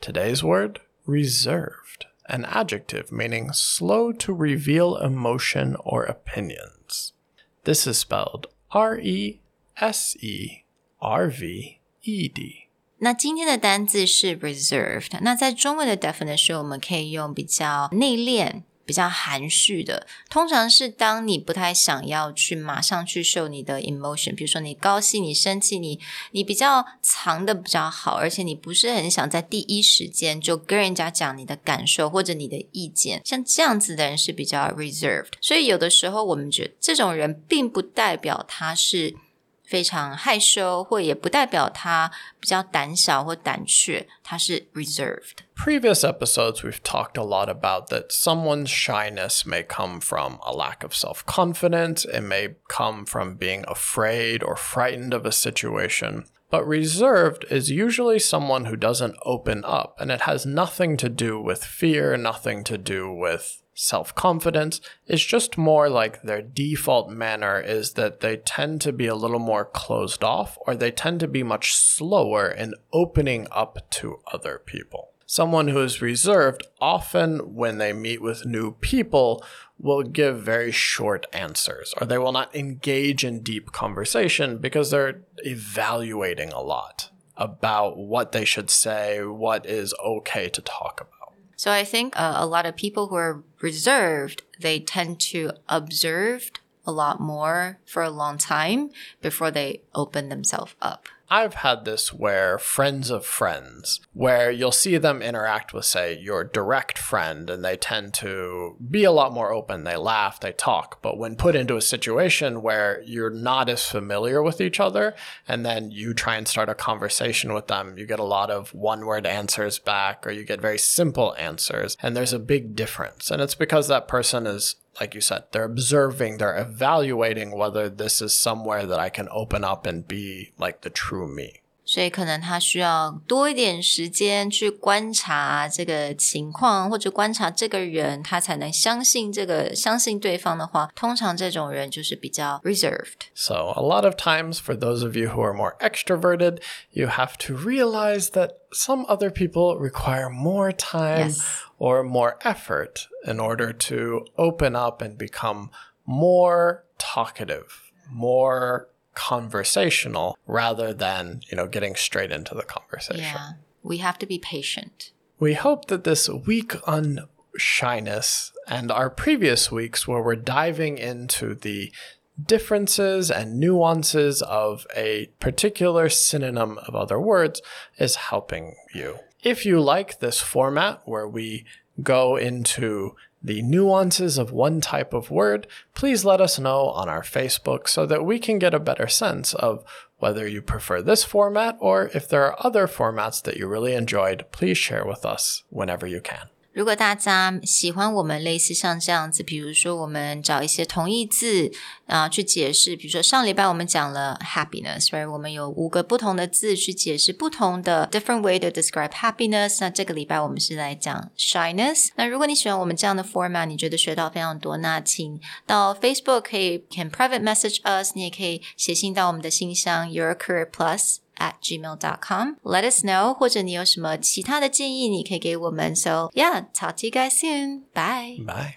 Today's word, reserved, an adjective meaning slow to reveal emotion or opinions. This is spelled R E S E R V E D. 那今天的单字是 reserved。那在中文的 definition，我们可以用比较内敛、 比较含蓄的，通常是当你不太想要去马上去秀你的 emotion，比如说你高兴、你生气，你你比较藏的比较好，而且你不是很想在第一时间就跟人家讲你的感受或者你的意见，像这样子的人是比较 reserved。所以有的时候我们觉得这种人并不代表他是。非常害羞，或也不代表他比较胆小或胆怯，他是 reserved。Previous episodes, we've talked a lot about that someone's shyness may come from a lack of self confidence, it may come from being afraid or frightened of a situation. But reserved is usually someone who doesn't open up, and it has nothing to do with fear, nothing to do with self confidence. It's just more like their default manner is that they tend to be a little more closed off or they tend to be much slower in opening up to other people. Someone who is reserved, often when they meet with new people, will give very short answers or they will not engage in deep conversation because they're evaluating a lot about what they should say, what is okay to talk about. So I think uh, a lot of people who are reserved, they tend to observe a lot more for a long time before they open themselves up. I've had this where friends of friends, where you'll see them interact with, say, your direct friend, and they tend to be a lot more open. They laugh, they talk. But when put into a situation where you're not as familiar with each other, and then you try and start a conversation with them, you get a lot of one word answers back, or you get very simple answers. And there's a big difference. And it's because that person is like you said, they're observing, they're evaluating whether this is somewhere that I can open up and be like the true me. 所以可能他需要多一点时间去观察这个情况，或者观察这个人，他才能相信这个相信对方的话。通常这种人就是比较 reserved。So a lot of times, for those of you who are more extroverted, you have to realize that some other people require more time Yes. or more effort in order to open up and become more talkative, more conversational rather than, you know, getting straight into the conversation. Yeah, we have to be patient. We hope that this week on shyness and our previous weeks where we're diving into the differences and nuances of a particular synonym of other words is helping you. If you like this format where we go into the nuances of one type of word, please let us know on our Facebook so that we can get a better sense of whether you prefer this format or if there are other formats that you really enjoyed, please share with us whenever you can. 如果大家喜欢我们类似像这样子，比如说我们找一些同义字啊、去解释，比如说上礼拜我们讲了 happiness，right？我们有五个不同的字去解释不同的 different way to describe happiness。那这个礼拜我们是来讲 shyness。那如果你喜欢我们这样的 format，你觉得学到非常多，那请到 Facebook 可以 can private message us，你也可以写信到我们的信箱 Your Career Plus。at gmail.com. Let us know，或者你有什么其他的建议，你可以给我们。So yeah, talk to you guys soon. Bye. Bye.